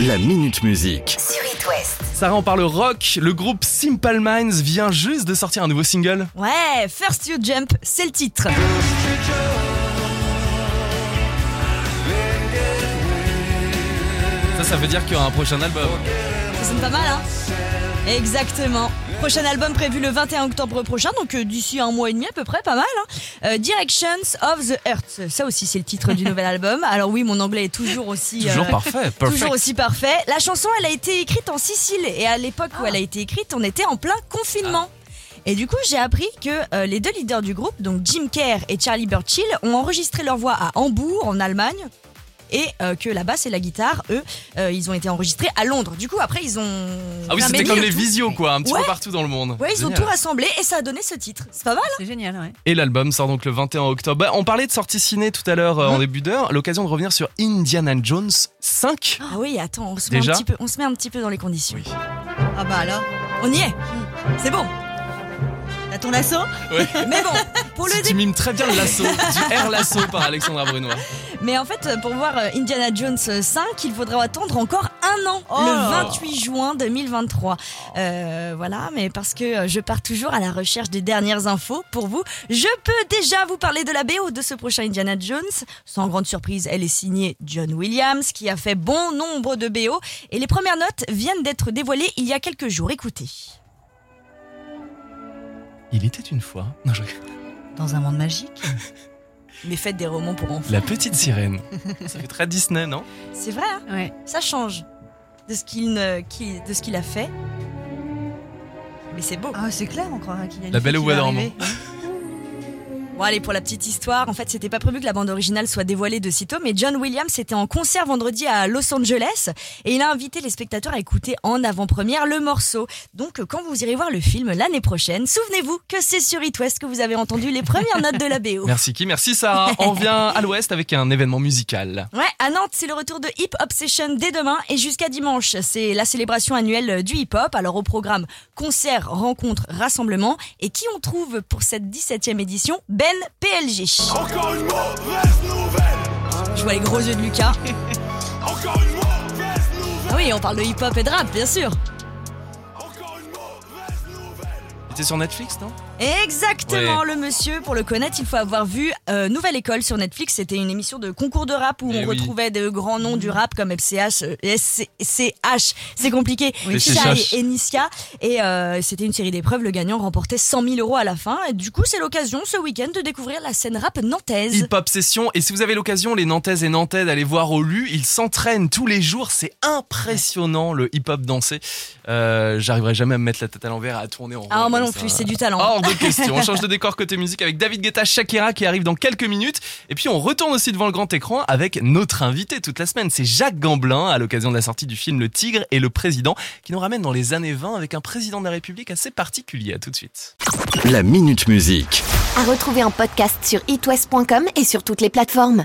La Minute Musique. sur It West. Sarah, on parle rock. Le groupe Simple Minds vient juste de sortir un nouveau single. Ouais, First You Jump, c'est le titre. Ça, ça veut dire qu'il y aura un prochain album. Ça sonne pas mal, hein Exactement. Prochain album prévu le 21 octobre prochain, donc euh, d'ici un mois et demi à peu près, pas mal. Hein Euh, Directions of the Earth, ça aussi c'est le titre du nouvel album. Alors oui, mon anglais est toujours aussi Toujours euh, parfait, perfect. Toujours aussi parfait. La chanson, elle a été écrite en Sicile et à l'époque où elle a été écrite, on était en plein confinement. Et du coup, j'ai appris que euh, les deux leaders du groupe, donc Jim Kerr et Charlie Burchill, ont enregistré leur voix à Hambourg, en Allemagne. Et euh, que la basse et la guitare, eux, euh, ils ont été enregistrés à Londres. Du coup, après, ils ont. Ah oui, c'était comme les tout. visios, quoi, un petit Ouais. peu partout dans le monde. Ouais, ils ont tout rassemblé et ça a donné ce titre. C'est pas mal hein C'est génial, ouais. Et l'album sort donc le 21 octobre. Bah, on parlait de sortie ciné tout à l'heure euh, en début d'heure. L'occasion de revenir sur Indiana Jones 5. Ah oui, attends, on se, met un petit peu, on se met un petit peu dans les conditions. Oui. Ah bah alors, On y est C'est bon t'as ton lasso Mais bon, pour le Tu mimes très bien le lasso, du air lasso par Alexandra Brunois. Mais en fait, pour voir euh, Indiana Jones 5, il faudra attendre encore un an, Oh. le 28 juin 2023. Euh, voilà, mais parce que euh, je pars toujours à la recherche des dernières infos pour vous, je peux déjà vous parler de la BO de ce prochain Indiana Jones. Sans grande surprise, elle est signée John Williams, qui a fait bon nombre de BO, et les premières notes viennent d'être dévoilées il y a quelques jours. Écoutez. Il était une fois. Non, je- Dans un monde magique Mais faites des romans pour enfants. La petite sirène. Ça fait très Disney, non? C'est vrai, hein? Ouais. ça change de ce qu'il ne- qui- de ce qu'il a fait. Mais c'est beau. Ah, c'est clair, on croirait qu'il y a une La Belle au qui Bois dormant. Bon allez pour la petite histoire, en fait c'était pas prévu que la bande originale soit dévoilée de sitôt, mais John Williams était en concert vendredi à Los Angeles et il a invité les spectateurs à écouter en avant-première le morceau. Donc quand vous irez voir le film l'année prochaine, souvenez-vous que c'est sur It West que vous avez entendu les premières notes de la BO. Merci qui, merci Sarah. On vient à l'ouest avec un événement musical. Ouais, à Nantes, c'est le retour de Hip Hop Session dès demain et jusqu'à dimanche. C'est la célébration annuelle du hip-hop. Alors au programme concert, rencontre, rassemblement. Et qui on trouve pour cette 17e édition? Ben PLG. Encore une mauvaise nouvelle Je vois les gros yeux de Lucas. Encore une mauvaise nouvelle Ah oui, on parle de hip-hop et de rap, bien sûr. Encore une mauvaise nouvelle C'était sur Netflix, non? Exactement, le monsieur. Pour le connaître, il faut avoir vu euh, Nouvelle École sur Netflix. C'était une émission de concours de rap où Eh on oui. retrouvait de grands noms du rap comme FCH, euh, SCH, c'est compliqué, Oui, Shai SCH. et Niska. Et euh, c'était une série d'épreuves. Le gagnant remportait 100 000 euros à la fin. Et du coup, c'est l'occasion ce week-end de découvrir la scène rap nantaise. Hip Hop Session. Et si vous avez l'occasion, les Nantaises et Nantais, d'aller voir au LU, ils s'entraînent tous les jours. C'est impressionnant le hip hop dansé. Euh, J'arriverai jamais à me mettre la tête à l'envers à tourner en rond. Ah, moi comme non ça. plus, c'est du talent. Hors de. On change de décor côté musique avec David Guetta, Shakira qui arrive dans quelques minutes. Et puis on retourne aussi devant le grand écran avec notre invité toute la semaine. C'est Jacques Gamblin à l'occasion de la sortie du film Le Tigre et le Président qui nous ramène dans les années 20 avec un président de la République assez particulier. À tout de suite. La Minute Musique. À retrouver en podcast sur itwest.com et sur toutes les plateformes.